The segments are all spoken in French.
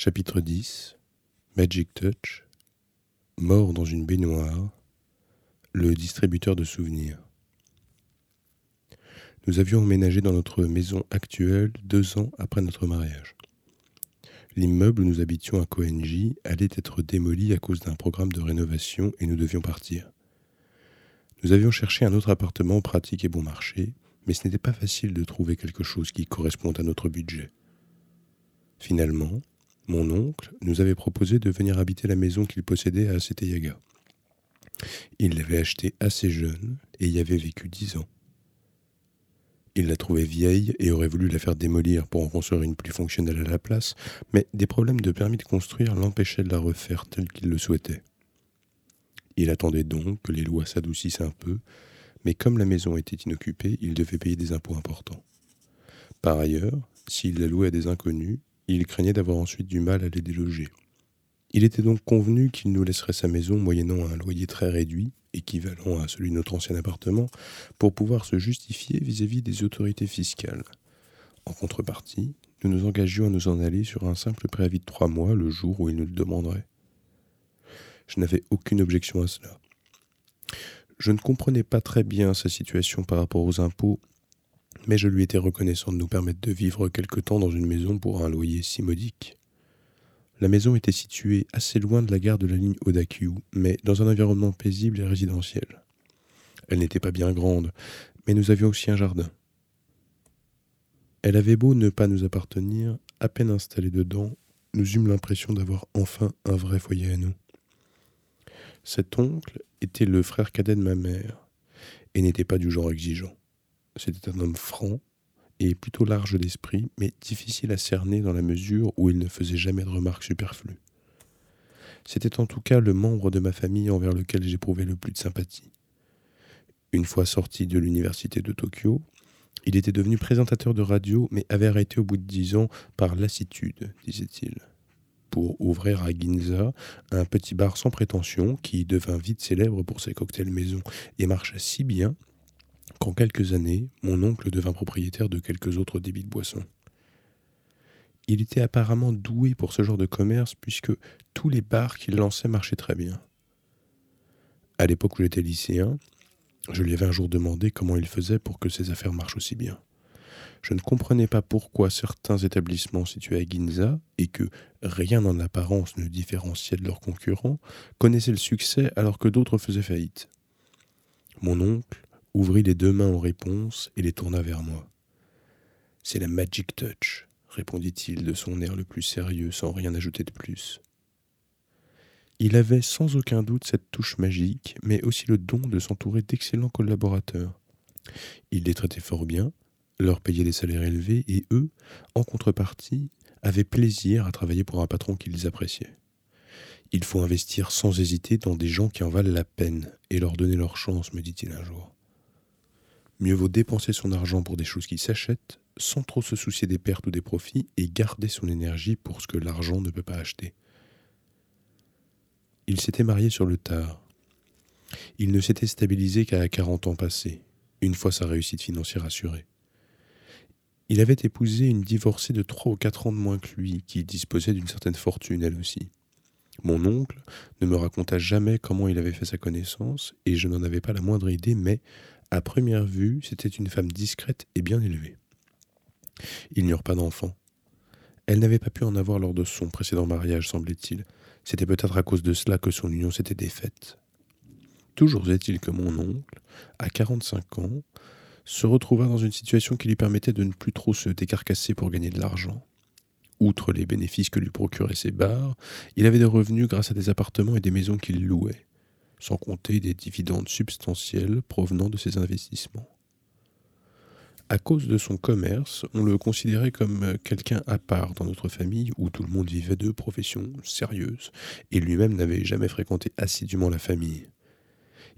Chapitre 10 Magic Touch Mort dans une baignoire Le distributeur de souvenirs Nous avions emménagé dans notre maison actuelle deux ans après notre mariage. L'immeuble où nous habitions à Coenji allait être démoli à cause d'un programme de rénovation et nous devions partir. Nous avions cherché un autre appartement pratique et bon marché, mais ce n'était pas facile de trouver quelque chose qui corresponde à notre budget. Finalement, mon oncle nous avait proposé de venir habiter la maison qu'il possédait à Seteyaga. Il l'avait achetée assez jeune et y avait vécu dix ans. Il la trouvait vieille et aurait voulu la faire démolir pour en construire une plus fonctionnelle à la place, mais des problèmes de permis de construire l'empêchaient de la refaire telle qu'il le souhaitait. Il attendait donc que les lois s'adoucissent un peu, mais comme la maison était inoccupée, il devait payer des impôts importants. Par ailleurs, s'il la louait à des inconnus, il craignait d'avoir ensuite du mal à les déloger. Il était donc convenu qu'il nous laisserait sa maison moyennant un loyer très réduit, équivalent à celui de notre ancien appartement, pour pouvoir se justifier vis-à-vis des autorités fiscales. En contrepartie, nous nous engagions à nous en aller sur un simple préavis de trois mois le jour où il nous le demanderait. Je n'avais aucune objection à cela. Je ne comprenais pas très bien sa situation par rapport aux impôts mais je lui étais reconnaissant de nous permettre de vivre quelque temps dans une maison pour un loyer si modique. La maison était située assez loin de la gare de la ligne Odakyu, mais dans un environnement paisible et résidentiel. Elle n'était pas bien grande, mais nous avions aussi un jardin. Elle avait beau ne pas nous appartenir, à peine installés dedans, nous eûmes l'impression d'avoir enfin un vrai foyer à nous. Cet oncle était le frère cadet de ma mère, et n'était pas du genre exigeant. C'était un homme franc et plutôt large d'esprit, mais difficile à cerner dans la mesure où il ne faisait jamais de remarques superflues. C'était en tout cas le membre de ma famille envers lequel j'éprouvais le plus de sympathie. Une fois sorti de l'université de Tokyo, il était devenu présentateur de radio, mais avait arrêté au bout de dix ans par lassitude, disait-il, pour ouvrir à Ginza un petit bar sans prétention qui devint vite célèbre pour ses cocktails maison et marcha si bien qu'en quelques années, mon oncle devint propriétaire de quelques autres débits de boissons. Il était apparemment doué pour ce genre de commerce puisque tous les bars qu'il lançait marchaient très bien. À l'époque où j'étais lycéen, je lui avais un jour demandé comment il faisait pour que ses affaires marchent aussi bien. Je ne comprenais pas pourquoi certains établissements situés à Ginza, et que rien en apparence ne différenciait de leurs concurrents, connaissaient le succès alors que d'autres faisaient faillite. Mon oncle ouvrit les deux mains en réponse et les tourna vers moi. C'est la Magic Touch, répondit-il de son air le plus sérieux sans rien ajouter de plus. Il avait sans aucun doute cette touche magique, mais aussi le don de s'entourer d'excellents collaborateurs. Il les traitait fort bien, leur payait des salaires élevés, et eux, en contrepartie, avaient plaisir à travailler pour un patron qu'ils appréciaient. Il faut investir sans hésiter dans des gens qui en valent la peine et leur donner leur chance, me dit-il un jour. Mieux vaut dépenser son argent pour des choses qui s'achètent, sans trop se soucier des pertes ou des profits, et garder son énergie pour ce que l'argent ne peut pas acheter. Il s'était marié sur le tard. Il ne s'était stabilisé qu'à 40 ans passés, une fois sa réussite financière assurée. Il avait épousé une divorcée de trois ou quatre ans de moins que lui, qui disposait d'une certaine fortune elle aussi. Mon oncle ne me raconta jamais comment il avait fait sa connaissance, et je n'en avais pas la moindre idée, mais à première vue, c'était une femme discrète et bien élevée. Ils n'eurent pas d'enfants. Elle n'avait pas pu en avoir lors de son précédent mariage, semblait-il. C'était peut-être à cause de cela que son union s'était défaite. Toujours est-il que mon oncle, à 45 ans, se retrouva dans une situation qui lui permettait de ne plus trop se décarcasser pour gagner de l'argent. Outre les bénéfices que lui procuraient ses bars, il avait des revenus grâce à des appartements et des maisons qu'il louait sans compter des dividendes substantiels provenant de ses investissements. À cause de son commerce, on le considérait comme quelqu'un à part dans notre famille où tout le monde vivait de professions sérieuses, et lui-même n'avait jamais fréquenté assidûment la famille.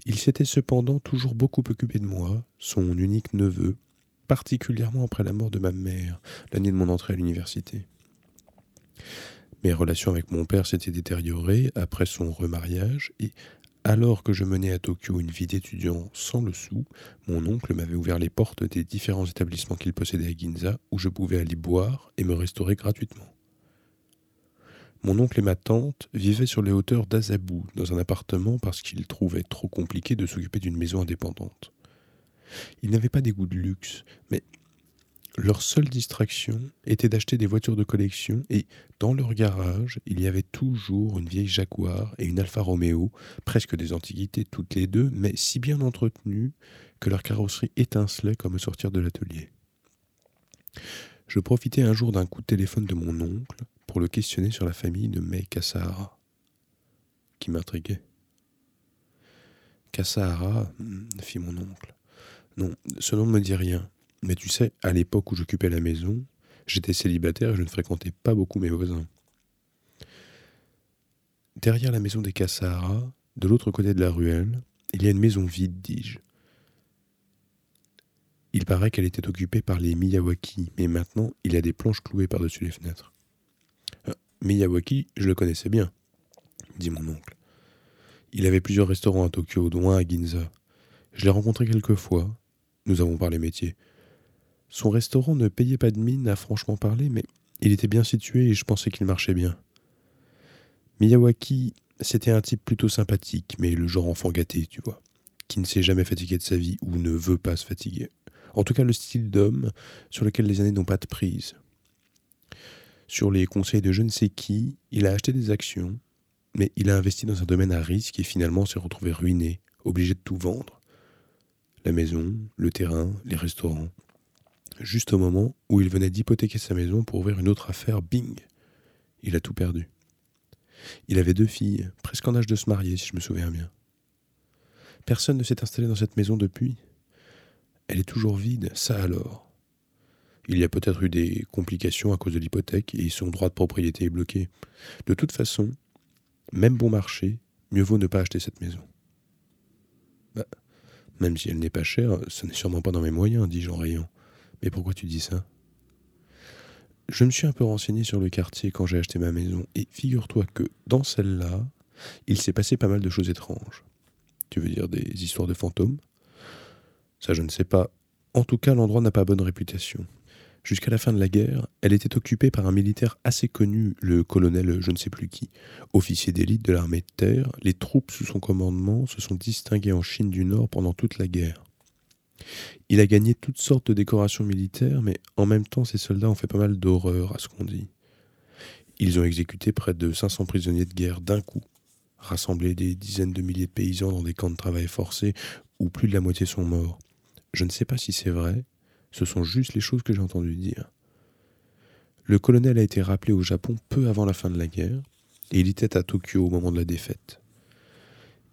Il s'était cependant toujours beaucoup occupé de moi, son unique neveu, particulièrement après la mort de ma mère, l'année de mon entrée à l'université. Mes relations avec mon père s'étaient détériorées après son remariage, et alors que je menais à Tokyo une vie d'étudiant sans le sou, mon oncle m'avait ouvert les portes des différents établissements qu'il possédait à Ginza où je pouvais aller boire et me restaurer gratuitement. Mon oncle et ma tante vivaient sur les hauteurs d'Azabou, dans un appartement parce qu'ils trouvaient trop compliqué de s'occuper d'une maison indépendante. Ils n'avaient pas des goûts de luxe, mais leur seule distraction était d'acheter des voitures de collection et, dans leur garage, il y avait toujours une vieille Jaguar et une Alfa Romeo, presque des antiquités toutes les deux, mais si bien entretenues que leur carrosserie étincelait comme sortir de l'atelier. Je profitais un jour d'un coup de téléphone de mon oncle pour le questionner sur la famille de May Kassahara, qui m'intriguait. Kassahara, hmm, fit mon oncle. Non, ce nom ne me dit rien. Mais tu sais, à l'époque où j'occupais la maison, j'étais célibataire et je ne fréquentais pas beaucoup mes voisins. Derrière la maison des Kassahara, de l'autre côté de la ruelle, il y a une maison vide, dis-je. Il paraît qu'elle était occupée par les Miyawaki, mais maintenant il y a des planches clouées par-dessus les fenêtres. Euh, Miyawaki, je le connaissais bien, dit mon oncle. Il avait plusieurs restaurants à Tokyo, dont un à Ginza. Je l'ai rencontré quelques fois. Nous avons parlé métier. Son restaurant ne payait pas de mine à franchement parler, mais il était bien situé et je pensais qu'il marchait bien. Miyawaki, c'était un type plutôt sympathique, mais le genre enfant gâté, tu vois, qui ne s'est jamais fatigué de sa vie ou ne veut pas se fatiguer. En tout cas, le style d'homme sur lequel les années n'ont pas de prise. Sur les conseils de je ne sais qui, il a acheté des actions, mais il a investi dans un domaine à risque et finalement s'est retrouvé ruiné, obligé de tout vendre. La maison, le terrain, les restaurants juste au moment où il venait d'hypothéquer sa maison pour ouvrir une autre affaire, bing Il a tout perdu. Il avait deux filles, presque en âge de se marier, si je me souviens bien. Personne ne s'est installé dans cette maison depuis. Elle est toujours vide, ça alors. Il y a peut-être eu des complications à cause de l'hypothèque et son droit de propriété est bloqué. De toute façon, même bon marché, mieux vaut ne pas acheter cette maison. Bah, même si elle n'est pas chère, ce n'est sûrement pas dans mes moyens, dis-je en riant. Mais pourquoi tu dis ça? Je me suis un peu renseigné sur le quartier quand j'ai acheté ma maison, et figure-toi que dans celle-là, il s'est passé pas mal de choses étranges. Tu veux dire des histoires de fantômes? Ça, je ne sais pas. En tout cas, l'endroit n'a pas bonne réputation. Jusqu'à la fin de la guerre, elle était occupée par un militaire assez connu, le colonel je ne sais plus qui. Officier d'élite de l'armée de terre, les troupes sous son commandement se sont distinguées en Chine du Nord pendant toute la guerre. Il a gagné toutes sortes de décorations militaires, mais en même temps, ses soldats ont fait pas mal d'horreurs, à ce qu'on dit. Ils ont exécuté près de 500 prisonniers de guerre d'un coup, rassemblé des dizaines de milliers de paysans dans des camps de travail forcés où plus de la moitié sont morts. Je ne sais pas si c'est vrai, ce sont juste les choses que j'ai entendu dire. Le colonel a été rappelé au Japon peu avant la fin de la guerre, et il était à Tokyo au moment de la défaite.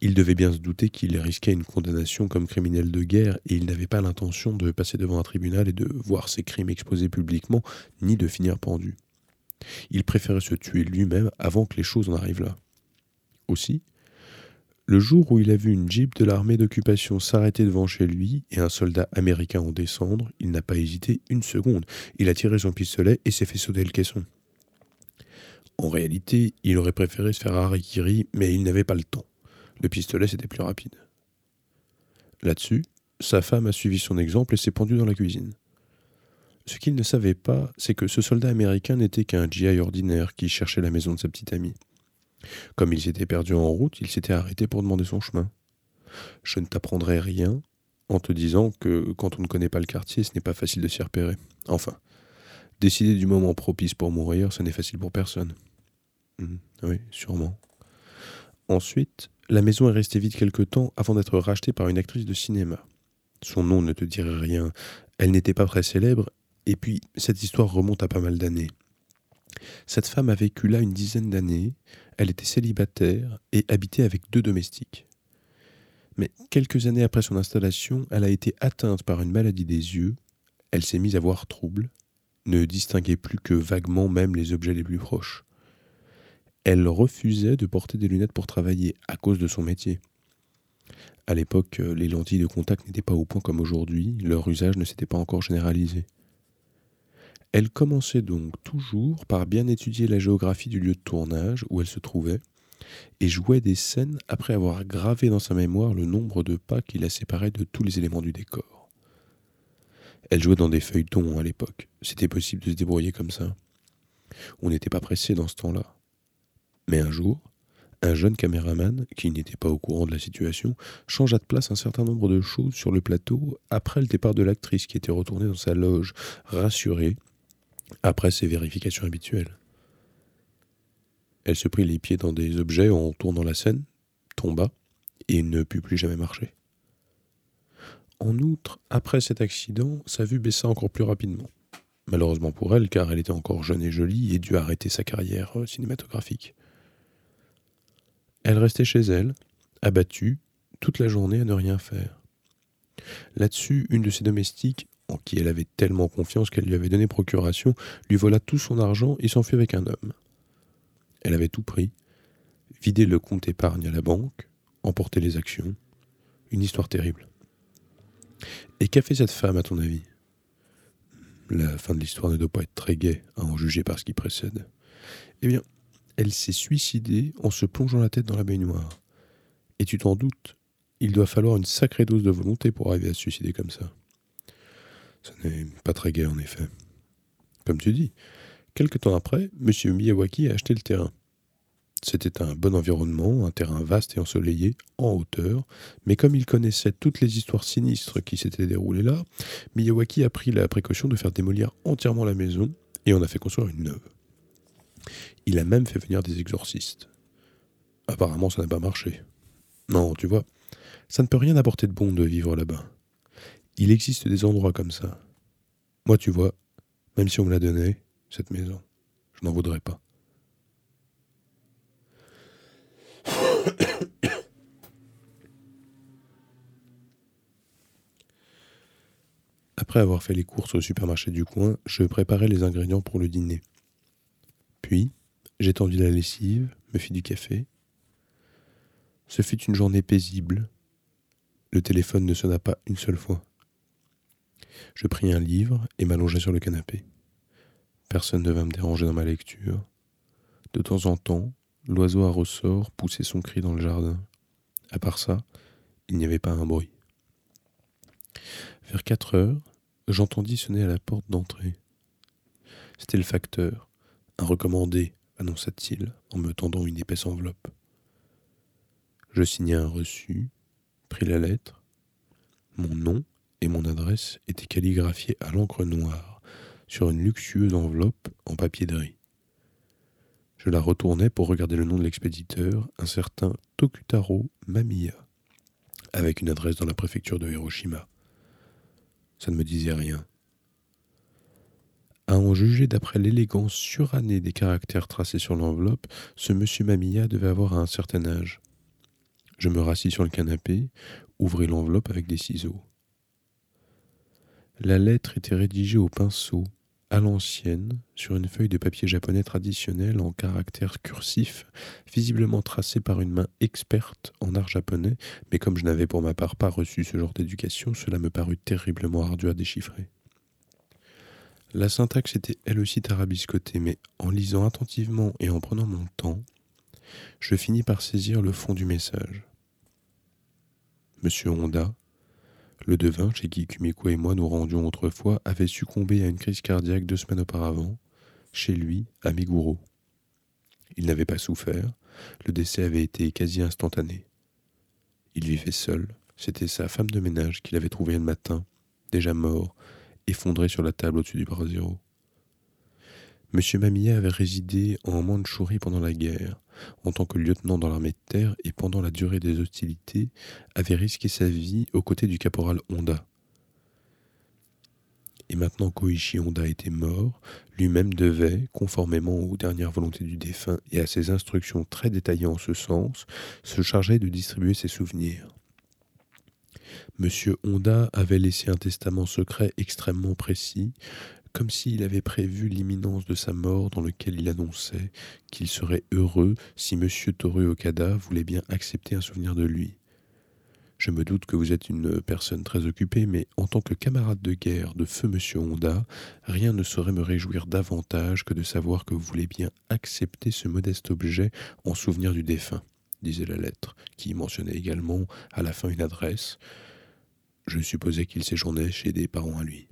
Il devait bien se douter qu'il risquait une condamnation comme criminel de guerre et il n'avait pas l'intention de passer devant un tribunal et de voir ses crimes exposés publiquement, ni de finir pendu. Il préférait se tuer lui-même avant que les choses en arrivent là. Aussi, le jour où il a vu une jeep de l'armée d'occupation s'arrêter devant chez lui et un soldat américain en descendre, il n'a pas hésité une seconde. Il a tiré son pistolet et s'est fait sauter le caisson. En réalité, il aurait préféré se faire harikiri, mais il n'avait pas le temps. Le pistolet, c'était plus rapide. Là-dessus, sa femme a suivi son exemple et s'est pendue dans la cuisine. Ce qu'il ne savait pas, c'est que ce soldat américain n'était qu'un GI ordinaire qui cherchait la maison de sa petite amie. Comme il s'était perdu en route, il s'était arrêté pour demander son chemin. Je ne t'apprendrai rien en te disant que quand on ne connaît pas le quartier, ce n'est pas facile de s'y repérer. Enfin, décider du moment propice pour mourir, ce n'est facile pour personne. Hmm, oui, sûrement. Ensuite, la maison est restée vide quelque temps avant d'être rachetée par une actrice de cinéma. Son nom ne te dirait rien, elle n'était pas très célèbre, et puis cette histoire remonte à pas mal d'années. Cette femme a vécu là une dizaine d'années, elle était célibataire et habitait avec deux domestiques. Mais quelques années après son installation, elle a été atteinte par une maladie des yeux, elle s'est mise à voir trouble, ne distinguait plus que vaguement même les objets les plus proches elle refusait de porter des lunettes pour travailler à cause de son métier. À l'époque, euh, les lentilles de contact n'étaient pas au point comme aujourd'hui, leur usage ne s'était pas encore généralisé. Elle commençait donc toujours par bien étudier la géographie du lieu de tournage où elle se trouvait, et jouait des scènes après avoir gravé dans sa mémoire le nombre de pas qui la séparaient de tous les éléments du décor. Elle jouait dans des feuilletons à l'époque, c'était possible de se débrouiller comme ça. On n'était pas pressé dans ce temps-là. Mais un jour, un jeune caméraman, qui n'était pas au courant de la situation, changea de place un certain nombre de choses sur le plateau après le départ de l'actrice qui était retournée dans sa loge, rassurée, après ses vérifications habituelles. Elle se prit les pieds dans des objets en tournant la scène, tomba et ne put plus jamais marcher. En outre, après cet accident, sa vue baissa encore plus rapidement. Malheureusement pour elle, car elle était encore jeune et jolie et dut arrêter sa carrière cinématographique. Elle restait chez elle, abattue, toute la journée à ne rien faire. Là-dessus, une de ses domestiques, en qui elle avait tellement confiance qu'elle lui avait donné procuration, lui vola tout son argent et s'enfuit avec un homme. Elle avait tout pris, vidé le compte épargne à la banque, emporté les actions. Une histoire terrible. Et qu'a fait cette femme, à ton avis? La fin de l'histoire ne doit pas être très gaie, à en juger par ce qui précède. Eh bien, elle s'est suicidée en se plongeant la tête dans la baignoire. Et tu t'en doutes, il doit falloir une sacrée dose de volonté pour arriver à se suicider comme ça. Ce n'est pas très gai en effet. Comme tu dis, quelque temps après, M. Miyawaki a acheté le terrain. C'était un bon environnement, un terrain vaste et ensoleillé, en hauteur, mais comme il connaissait toutes les histoires sinistres qui s'étaient déroulées là, Miyawaki a pris la précaution de faire démolir entièrement la maison et en a fait construire une neuve. Il a même fait venir des exorcistes. Apparemment, ça n'a pas marché. Non, tu vois, ça ne peut rien apporter de bon de vivre là-bas. Il existe des endroits comme ça. Moi, tu vois, même si on me l'a donné, cette maison, je n'en voudrais pas. Après avoir fait les courses au supermarché du coin, je préparais les ingrédients pour le dîner. Puis, j'ai tendu la lessive, me fis du café. Ce fut une journée paisible. Le téléphone ne sonna pas une seule fois. Je pris un livre et m'allongeai sur le canapé. Personne ne vint me déranger dans ma lecture. De temps en temps, l'oiseau à ressort poussait son cri dans le jardin. À part ça, il n'y avait pas un bruit. Vers quatre heures, j'entendis sonner à la porte d'entrée. C'était le facteur, un recommandé, annonça-t-il en me tendant une épaisse enveloppe. Je signai un reçu, pris la lettre. Mon nom et mon adresse étaient calligraphiés à l'encre noire sur une luxueuse enveloppe en papier de riz. Je la retournai pour regarder le nom de l'expéditeur, un certain Tokutaro Mamiya, avec une adresse dans la préfecture de Hiroshima. Ça ne me disait rien. À en juger d'après l'élégance surannée des caractères tracés sur l'enveloppe, ce monsieur Mamilla devait avoir un certain âge. Je me rassis sur le canapé, ouvris l'enveloppe avec des ciseaux. La lettre était rédigée au pinceau, à l'ancienne, sur une feuille de papier japonais traditionnel en caractères cursifs, visiblement tracée par une main experte en art japonais, mais comme je n'avais pour ma part pas reçu ce genre d'éducation, cela me parut terriblement ardu à déchiffrer. La syntaxe était elle aussi tarabiscotée, mais en lisant attentivement et en prenant mon temps, je finis par saisir le fond du message. Monsieur Honda, le devin chez qui Kumiko et moi nous rendions autrefois, avait succombé à une crise cardiaque deux semaines auparavant, chez lui, à Meguro. Il n'avait pas souffert, le décès avait été quasi instantané. Il vivait seul, c'était sa femme de ménage qu'il avait trouvée le matin, déjà mort, effondré sur la table au-dessus du brasero. Monsieur Mamia avait résidé en Mandchourie pendant la guerre, en tant que lieutenant dans l'armée de terre et pendant la durée des hostilités, avait risqué sa vie aux côtés du caporal Honda. Et maintenant qu'Oichi Honda était mort, lui-même devait, conformément aux dernières volontés du défunt et à ses instructions très détaillées en ce sens, se charger de distribuer ses souvenirs. Monsieur Honda avait laissé un testament secret extrêmement précis, comme s'il avait prévu l'imminence de sa mort dans lequel il annonçait qu'il serait heureux si Monsieur Toru Okada voulait bien accepter un souvenir de lui. Je me doute que vous êtes une personne très occupée, mais en tant que camarade de guerre de feu Monsieur Honda, rien ne saurait me réjouir davantage que de savoir que vous voulez bien accepter ce modeste objet en souvenir du défunt, disait la lettre, qui mentionnait également à la fin une adresse, je supposais qu'il séjournait chez des parents à lui.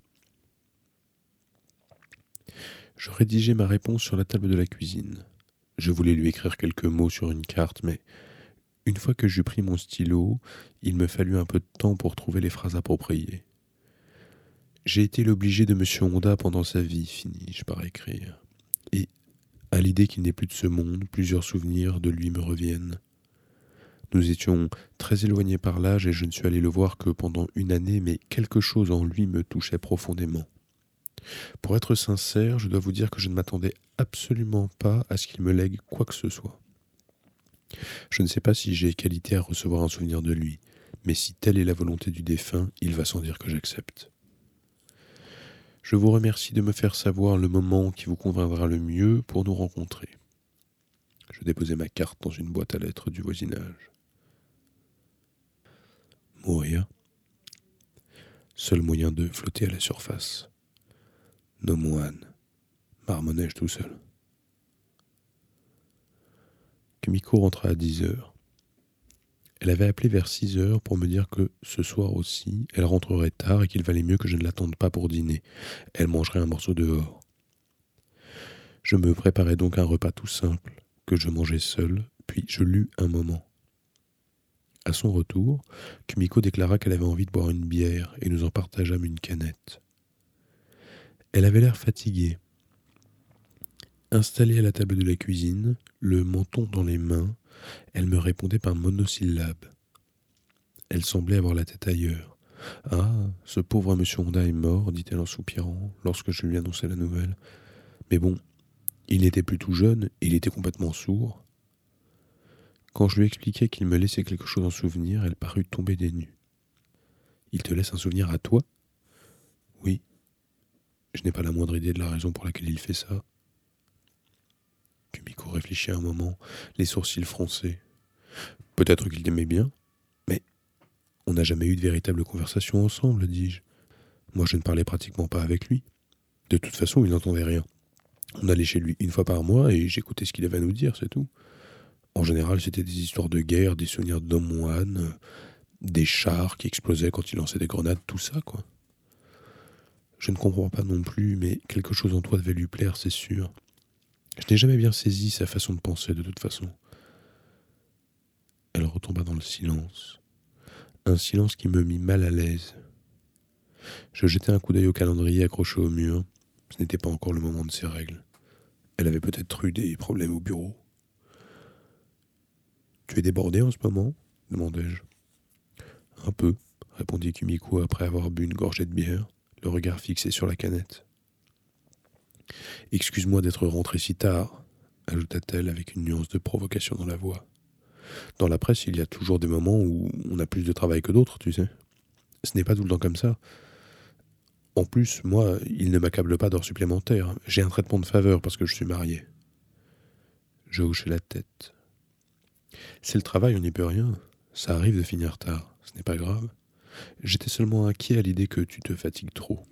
Je rédigeai ma réponse sur la table de la cuisine. Je voulais lui écrire quelques mots sur une carte, mais une fois que j'eus pris mon stylo, il me fallut un peu de temps pour trouver les phrases appropriées. J'ai été l'obligé de M. Honda pendant sa vie, finis-je par écrire. Et, à l'idée qu'il n'est plus de ce monde, plusieurs souvenirs de lui me reviennent. Nous étions très éloignés par l'âge et je ne suis allé le voir que pendant une année, mais quelque chose en lui me touchait profondément. Pour être sincère, je dois vous dire que je ne m'attendais absolument pas à ce qu'il me lègue quoi que ce soit. Je ne sais pas si j'ai qualité à recevoir un souvenir de lui, mais si telle est la volonté du défunt, il va sans dire que j'accepte. Je vous remercie de me faire savoir le moment qui vous conviendra le mieux pour nous rencontrer. Je déposai ma carte dans une boîte à lettres du voisinage. Mourir. Seul moyen de flotter à la surface. Nos moines. Marmonnai-je tout seul. Kumiko rentra à dix heures. Elle avait appelé vers six heures pour me dire que ce soir aussi, elle rentrerait tard et qu'il valait mieux que je ne l'attende pas pour dîner. Elle mangerait un morceau dehors. Je me préparais donc un repas tout simple, que je mangeais seul, puis je lus un moment. À son retour, Kumiko déclara qu'elle avait envie de boire une bière et nous en partageâmes une canette. Elle avait l'air fatiguée. Installée à la table de la cuisine, le menton dans les mains, elle me répondait par monosyllabes. Elle semblait avoir la tête ailleurs. Ah, ce pauvre monsieur Honda est mort, dit-elle en soupirant, lorsque je lui annonçai la nouvelle. Mais bon, il n'était plus tout jeune, il était complètement sourd. Quand je lui expliquai qu'il me laissait quelque chose en souvenir, elle parut tomber des nues. Il te laisse un souvenir à toi? Oui. Je n'ai pas la moindre idée de la raison pour laquelle il fait ça. Kumiko réfléchit un moment, les sourcils froncés. Peut-être qu'il t'aimait bien, mais on n'a jamais eu de véritable conversation ensemble, dis-je. Moi, je ne parlais pratiquement pas avec lui. De toute façon, il n'entendait rien. On allait chez lui une fois par mois et j'écoutais ce qu'il avait à nous dire, c'est tout. En général, c'était des histoires de guerre, des souvenirs d'hommes des chars qui explosaient quand il lançait des grenades, tout ça, quoi. Je ne comprends pas non plus, mais quelque chose en toi devait lui plaire, c'est sûr. Je n'ai jamais bien saisi sa façon de penser de toute façon. Elle retomba dans le silence, un silence qui me mit mal à l'aise. Je jetai un coup d'œil au calendrier accroché au mur. Ce n'était pas encore le moment de ses règles. Elle avait peut-être eu des problèmes au bureau. Tu es débordé en ce moment demandai-je. Un peu, répondit Kumiko après avoir bu une gorgée de bière, le regard fixé sur la canette. Excuse-moi d'être rentré si tard, ajouta-t-elle avec une nuance de provocation dans la voix. Dans la presse, il y a toujours des moments où on a plus de travail que d'autres, tu sais. Ce n'est pas tout le temps comme ça. En plus, moi, il ne m'accable pas d'heures supplémentaires. J'ai un traitement de faveur parce que je suis marié. Je hochai la tête. C'est le travail, on n'y peut rien. Ça arrive de finir tard. Ce n'est pas grave. J'étais seulement inquiet à l'idée que tu te fatigues trop.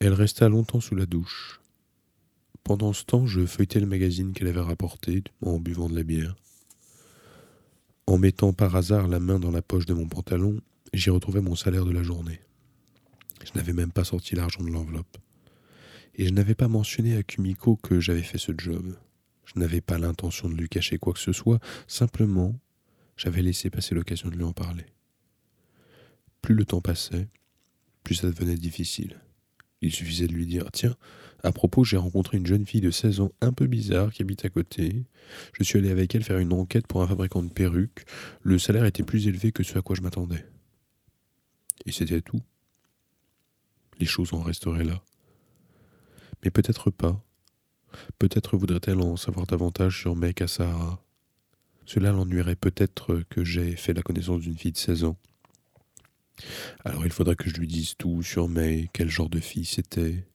Elle resta longtemps sous la douche. Pendant ce temps, je feuilletais le magazine qu'elle avait rapporté en buvant de la bière. En mettant par hasard la main dans la poche de mon pantalon, j'y retrouvais mon salaire de la journée. Je n'avais même pas sorti l'argent de l'enveloppe. Et je n'avais pas mentionné à Kumiko que j'avais fait ce job. Je n'avais pas l'intention de lui cacher quoi que ce soit, simplement j'avais laissé passer l'occasion de lui en parler. Plus le temps passait, plus ça devenait difficile. Il suffisait de lui dire Tiens, à propos, j'ai rencontré une jeune fille de 16 ans un peu bizarre qui habite à côté. Je suis allé avec elle faire une enquête pour un fabricant de perruques. Le salaire était plus élevé que ce à quoi je m'attendais. Et c'était tout. Les choses en resteraient là. Mais peut-être pas. Peut-être voudrait-elle en savoir davantage sur Mec à Sahara. Cela l'ennuierait peut-être que j'ai fait la connaissance d'une fille de 16 ans. Alors il faudrait que je lui dise tout sur May, quel genre de fille c'était,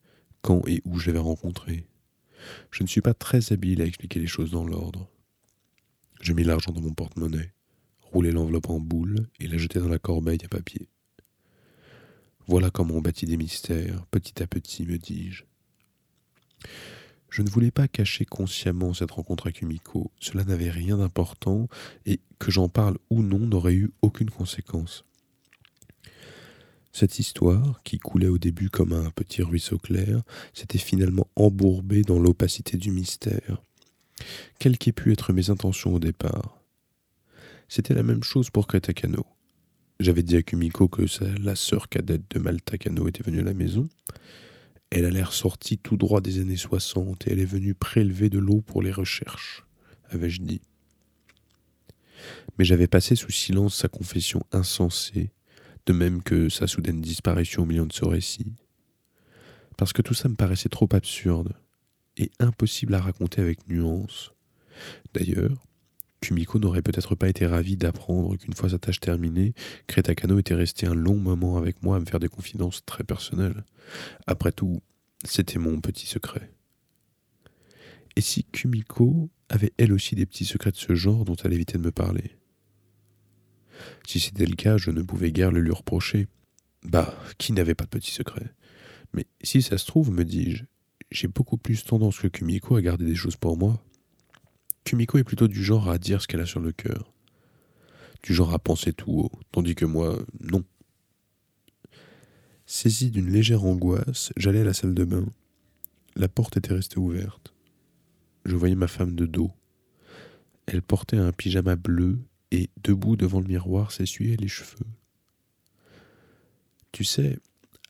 quand et où je l'avais rencontrée. Je ne suis pas très habile à expliquer les choses dans l'ordre. Je mis l'argent dans mon porte-monnaie, roulai l'enveloppe en boule et la jetai dans la corbeille à papier. Voilà comment on bâtit des mystères, petit à petit, me dis-je. Je ne voulais pas cacher consciemment cette rencontre avec Kumiko, cela n'avait rien d'important, et que j'en parle ou non n'aurait eu aucune conséquence. Cette histoire, qui coulait au début comme un petit ruisseau clair, s'était finalement embourbée dans l'opacité du mystère. Quelles qu'aient pu être mes intentions au départ. C'était la même chose pour Kretakano. J'avais dit à Kumiko que la sœur cadette de Maltakano était venue à la maison. Elle a l'air sortie tout droit des années 60 et elle est venue prélever de l'eau pour les recherches, avais-je dit. Mais j'avais passé sous silence sa confession insensée, de même que sa soudaine disparition au milieu de ce récit. Parce que tout ça me paraissait trop absurde et impossible à raconter avec nuance. D'ailleurs, Kumiko n'aurait peut-être pas été ravie d'apprendre qu'une fois sa tâche terminée, Kretakano était resté un long moment avec moi à me faire des confidences très personnelles. Après tout, c'était mon petit secret. Et si Kumiko avait elle aussi des petits secrets de ce genre dont elle évitait de me parler? Si c'était le cas, je ne pouvais guère le lui reprocher. Bah, qui n'avait pas de petits secrets? Mais si ça se trouve, me dis-je, j'ai beaucoup plus tendance que Kumiko à garder des choses pour moi. Kumiko est plutôt du genre à dire ce qu'elle a sur le cœur, du genre à penser tout haut, tandis que moi, non. Saisi d'une légère angoisse, j'allais à la salle de bain. La porte était restée ouverte. Je voyais ma femme de dos. Elle portait un pyjama bleu et, debout devant le miroir, s'essuyait les cheveux. Tu sais,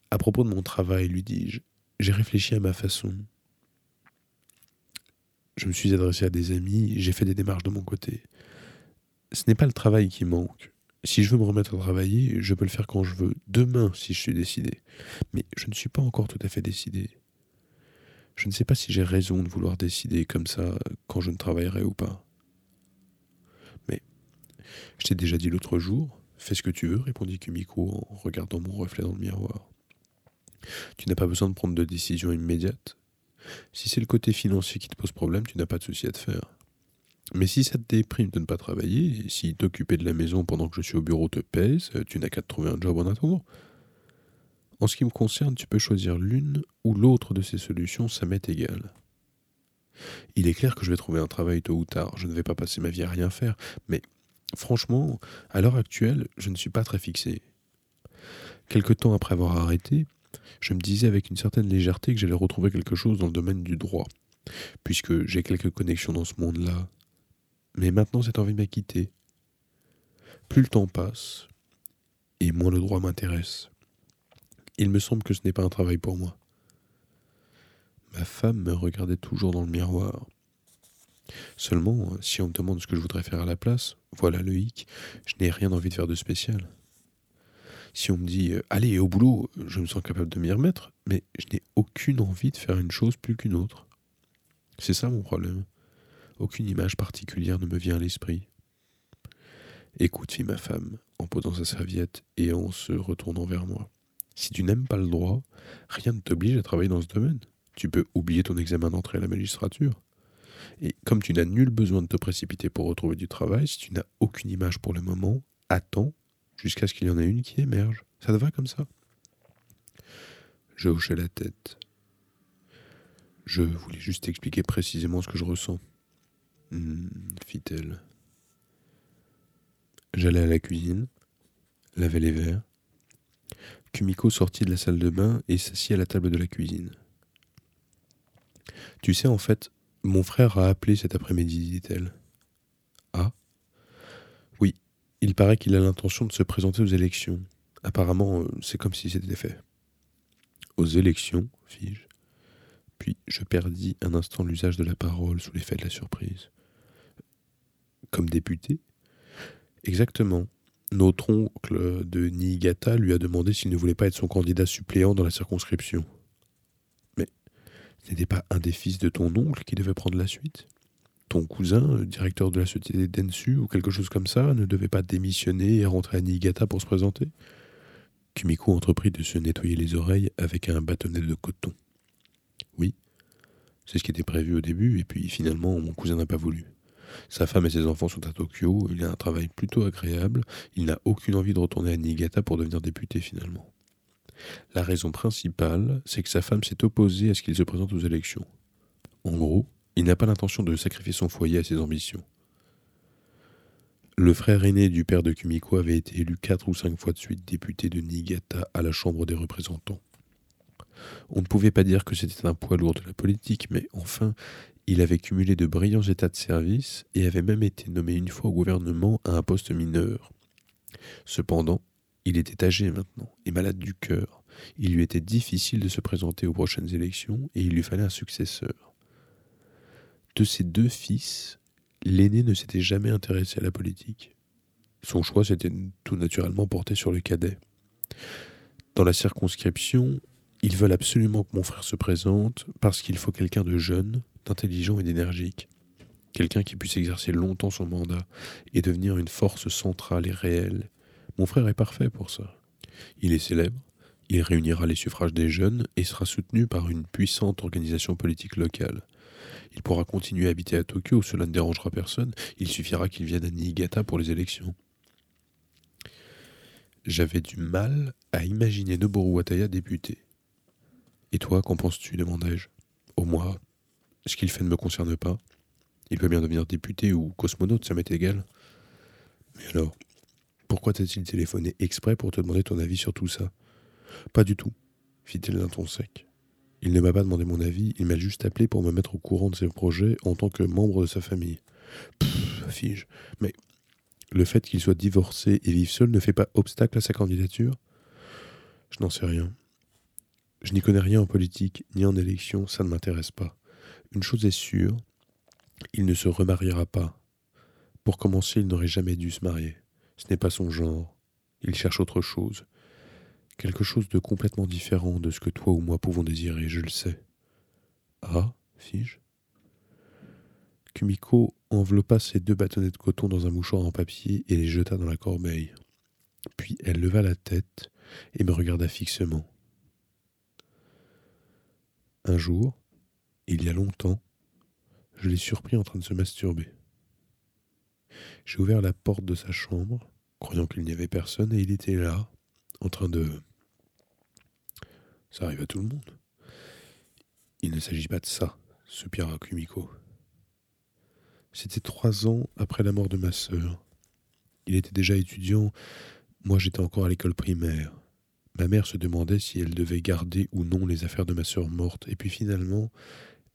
à propos de mon travail, lui dis-je, j'ai réfléchi à ma façon je me suis adressé à des amis, j'ai fait des démarches de mon côté. Ce n'est pas le travail qui manque. Si je veux me remettre à travailler, je peux le faire quand je veux, demain si je suis décidé. Mais je ne suis pas encore tout à fait décidé. Je ne sais pas si j'ai raison de vouloir décider comme ça quand je ne travaillerai ou pas. Mais je t'ai déjà dit l'autre jour, fais ce que tu veux, répondit Kumiko en regardant mon reflet dans le miroir. Tu n'as pas besoin de prendre de décision immédiate. Si c'est le côté financier qui te pose problème, tu n'as pas de souci à te faire. Mais si ça te déprime de ne pas travailler, si t'occuper de la maison pendant que je suis au bureau te pèse, tu n'as qu'à te trouver un job en attendant. En ce qui me concerne, tu peux choisir l'une ou l'autre de ces solutions, ça m'est égal. Il est clair que je vais trouver un travail tôt ou tard, je ne vais pas passer ma vie à rien faire, mais franchement, à l'heure actuelle, je ne suis pas très fixé. Quelque temps après avoir arrêté, je me disais avec une certaine légèreté que j'allais retrouver quelque chose dans le domaine du droit, puisque j'ai quelques connexions dans ce monde-là. Mais maintenant cette envie m'a quitté. Plus le temps passe, et moins le droit m'intéresse. Il me semble que ce n'est pas un travail pour moi. Ma femme me regardait toujours dans le miroir. Seulement, si on me demande ce que je voudrais faire à la place, voilà le hic, je n'ai rien envie de faire de spécial. Si on me dit euh, allez au boulot, je me sens capable de m'y remettre, mais je n'ai aucune envie de faire une chose plus qu'une autre. C'est ça mon problème. Aucune image particulière ne me vient à l'esprit. Écoute, fit ma femme, en posant sa serviette et en se retournant vers moi. Si tu n'aimes pas le droit, rien ne t'oblige à travailler dans ce domaine. Tu peux oublier ton examen d'entrée à la magistrature. Et comme tu n'as nul besoin de te précipiter pour retrouver du travail, si tu n'as aucune image pour le moment, attends jusqu'à ce qu'il y en ait une qui émerge. Ça te va comme ça Je hochai la tête. Je voulais juste expliquer précisément ce que je ressens. Hmm, fit-elle. J'allais à la cuisine, laver les verres. Kumiko sortit de la salle de bain et s'assit à la table de la cuisine. Tu sais, en fait, mon frère a appelé cet après-midi, dit-elle. Il paraît qu'il a l'intention de se présenter aux élections. Apparemment, euh, c'est comme si c'était fait. Aux élections, fis-je. Puis je perdis un instant l'usage de la parole sous l'effet de la surprise. Comme député? Exactement. Notre oncle de Niigata lui a demandé s'il ne voulait pas être son candidat suppléant dans la circonscription. Mais ce n'était pas un des fils de ton oncle qui devait prendre la suite? Ton cousin, directeur de la société Densu ou quelque chose comme ça, ne devait pas démissionner et rentrer à Niigata pour se présenter? Kumiko entreprit de se nettoyer les oreilles avec un bâtonnet de coton. Oui, c'est ce qui était prévu au début, et puis finalement mon cousin n'a pas voulu. Sa femme et ses enfants sont à Tokyo, il a un travail plutôt agréable, il n'a aucune envie de retourner à Niigata pour devenir député finalement. La raison principale, c'est que sa femme s'est opposée à ce qu'il se présente aux élections. En gros, il n'a pas l'intention de sacrifier son foyer à ses ambitions. Le frère aîné du père de Kumiko avait été élu quatre ou cinq fois de suite député de Niigata à la Chambre des représentants. On ne pouvait pas dire que c'était un poids lourd de la politique, mais enfin, il avait cumulé de brillants états de service et avait même été nommé une fois au gouvernement à un poste mineur. Cependant, il était âgé maintenant et malade du cœur. Il lui était difficile de se présenter aux prochaines élections et il lui fallait un successeur. De ses deux fils, l'aîné ne s'était jamais intéressé à la politique. Son choix s'était tout naturellement porté sur le cadet. Dans la circonscription, ils veulent absolument que mon frère se présente parce qu'il faut quelqu'un de jeune, d'intelligent et d'énergique. Quelqu'un qui puisse exercer longtemps son mandat et devenir une force centrale et réelle. Mon frère est parfait pour ça. Il est célèbre, il réunira les suffrages des jeunes et sera soutenu par une puissante organisation politique locale. Il pourra continuer à habiter à Tokyo, cela ne dérangera personne, il suffira qu'il vienne à Niigata pour les élections. J'avais du mal à imaginer Noboru Wataya député. Et toi, qu'en penses-tu demandai-je. Au moi, ce qu'il fait ne me concerne pas. Il peut bien devenir député ou cosmonaute, ça m'est égal. Mais alors, pourquoi t'a-t-il téléphoné exprès pour te demander ton avis sur tout ça? Pas du tout, fit-il d'un ton sec. Il ne m'a pas demandé mon avis, il m'a juste appelé pour me mettre au courant de ses projets en tant que membre de sa famille. Pfff, fis-je. Mais le fait qu'il soit divorcé et vive seul ne fait pas obstacle à sa candidature? Je n'en sais rien. Je n'y connais rien en politique, ni en élection, ça ne m'intéresse pas. Une chose est sûre, il ne se remariera pas. Pour commencer, il n'aurait jamais dû se marier. Ce n'est pas son genre. Il cherche autre chose. Quelque chose de complètement différent de ce que toi ou moi pouvons désirer, je le sais. Ah, fis-je? Kumiko enveloppa ses deux bâtonnets de coton dans un mouchoir en papier et les jeta dans la corbeille. Puis elle leva la tête et me regarda fixement. Un jour, il y a longtemps, je l'ai surpris en train de se masturber. J'ai ouvert la porte de sa chambre, croyant qu'il n'y avait personne, et il était là, en train de... Ça arrive à tout le monde. Il ne s'agit pas de ça, soupira Kumiko. C'était trois ans après la mort de ma sœur. Il était déjà étudiant, moi j'étais encore à l'école primaire. Ma mère se demandait si elle devait garder ou non les affaires de ma sœur morte, et puis finalement,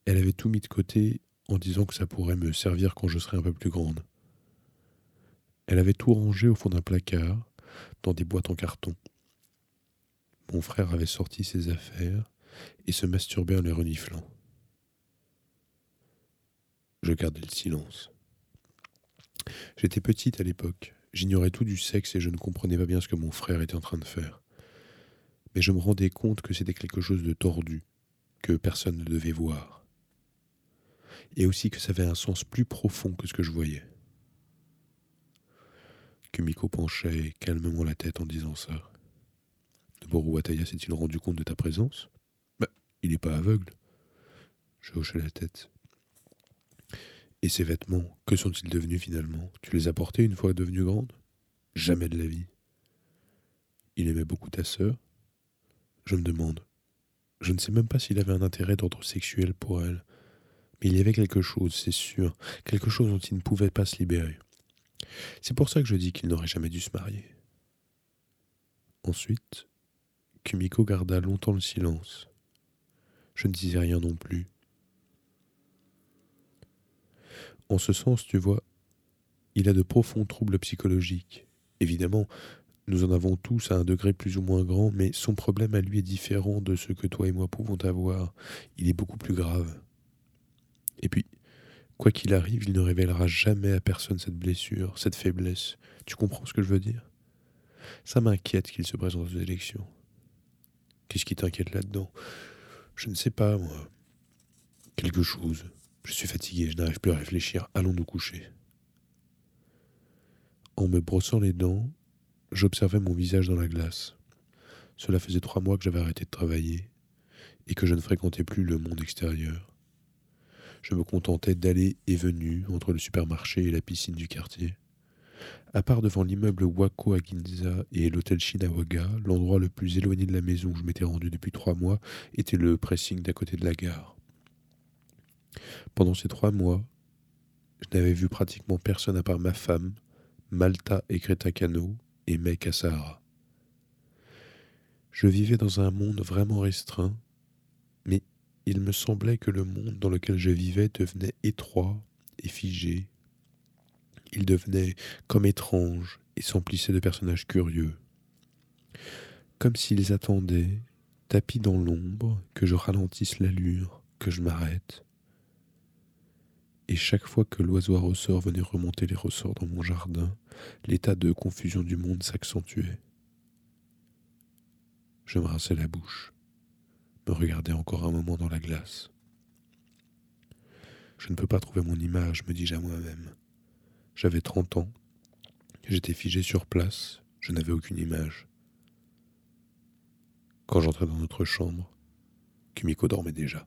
elle avait tout mis de côté en disant que ça pourrait me servir quand je serais un peu plus grande. Elle avait tout rangé au fond d'un placard, dans des boîtes en carton. Mon frère avait sorti ses affaires et se masturbait en les reniflant. Je gardais le silence. J'étais petite à l'époque, j'ignorais tout du sexe et je ne comprenais pas bien ce que mon frère était en train de faire mais je me rendais compte que c'était quelque chose de tordu, que personne ne devait voir. Et aussi que ça avait un sens plus profond que ce que je voyais. Kumiko penchait calmement la tête en disant ça. Noboru Wataya s'est-il rendu compte de ta présence? Bah, il n'est pas aveugle. Je hochai la tête. Et ces vêtements, que sont-ils devenus finalement? Tu les as portés une fois devenue grande Jamais de la vie. Il aimait beaucoup ta sœur? Je me demande. Je ne sais même pas s'il avait un intérêt d'ordre sexuel pour elle. Mais il y avait quelque chose, c'est sûr, quelque chose dont il ne pouvait pas se libérer. C'est pour ça que je dis qu'il n'aurait jamais dû se marier. Ensuite, Kumiko garda longtemps le silence. Je ne disais rien non plus. En ce sens, tu vois, il a de profonds troubles psychologiques. Évidemment, nous en avons tous à un degré plus ou moins grand, mais son problème à lui est différent de ce que toi et moi pouvons avoir. Il est beaucoup plus grave. Et puis, quoi qu'il arrive, il ne révélera jamais à personne cette blessure, cette faiblesse. Tu comprends ce que je veux dire? Ça m'inquiète qu'il se présente aux élections. Qu'est-ce qui t'inquiète là-dedans? Je ne sais pas, moi. Quelque chose. Je suis fatigué, je n'arrive plus à réfléchir. Allons nous coucher. En me brossant les dents, J'observais mon visage dans la glace. Cela faisait trois mois que j'avais arrêté de travailler et que je ne fréquentais plus le monde extérieur. Je me contentais d'aller et venir entre le supermarché et la piscine du quartier. À part devant l'immeuble Wako à Ginza et l'hôtel Shinawaga, l'endroit le plus éloigné de la maison où je m'étais rendu depuis trois mois était le pressing d'à côté de la gare. Pendant ces trois mois, je n'avais vu pratiquement personne à part ma femme, Malta et Crétacano et Mec à. Je vivais dans un monde vraiment restreint, mais il me semblait que le monde dans lequel je vivais devenait étroit et figé. Il devenait comme étrange et s'emplissait de personnages curieux. Comme s'ils attendaient, tapis dans l'ombre, que je ralentisse l'allure, que je m'arrête. Et chaque fois que l'oiseau ressort venait remonter les ressorts dans mon jardin, l'état de confusion du monde s'accentuait. Je me rinçais la bouche, me regardais encore un moment dans la glace. Je ne peux pas trouver mon image, me dis-je à moi-même. J'avais trente ans, j'étais figé sur place, je n'avais aucune image. Quand j'entrais dans notre chambre, Kumiko dormait déjà.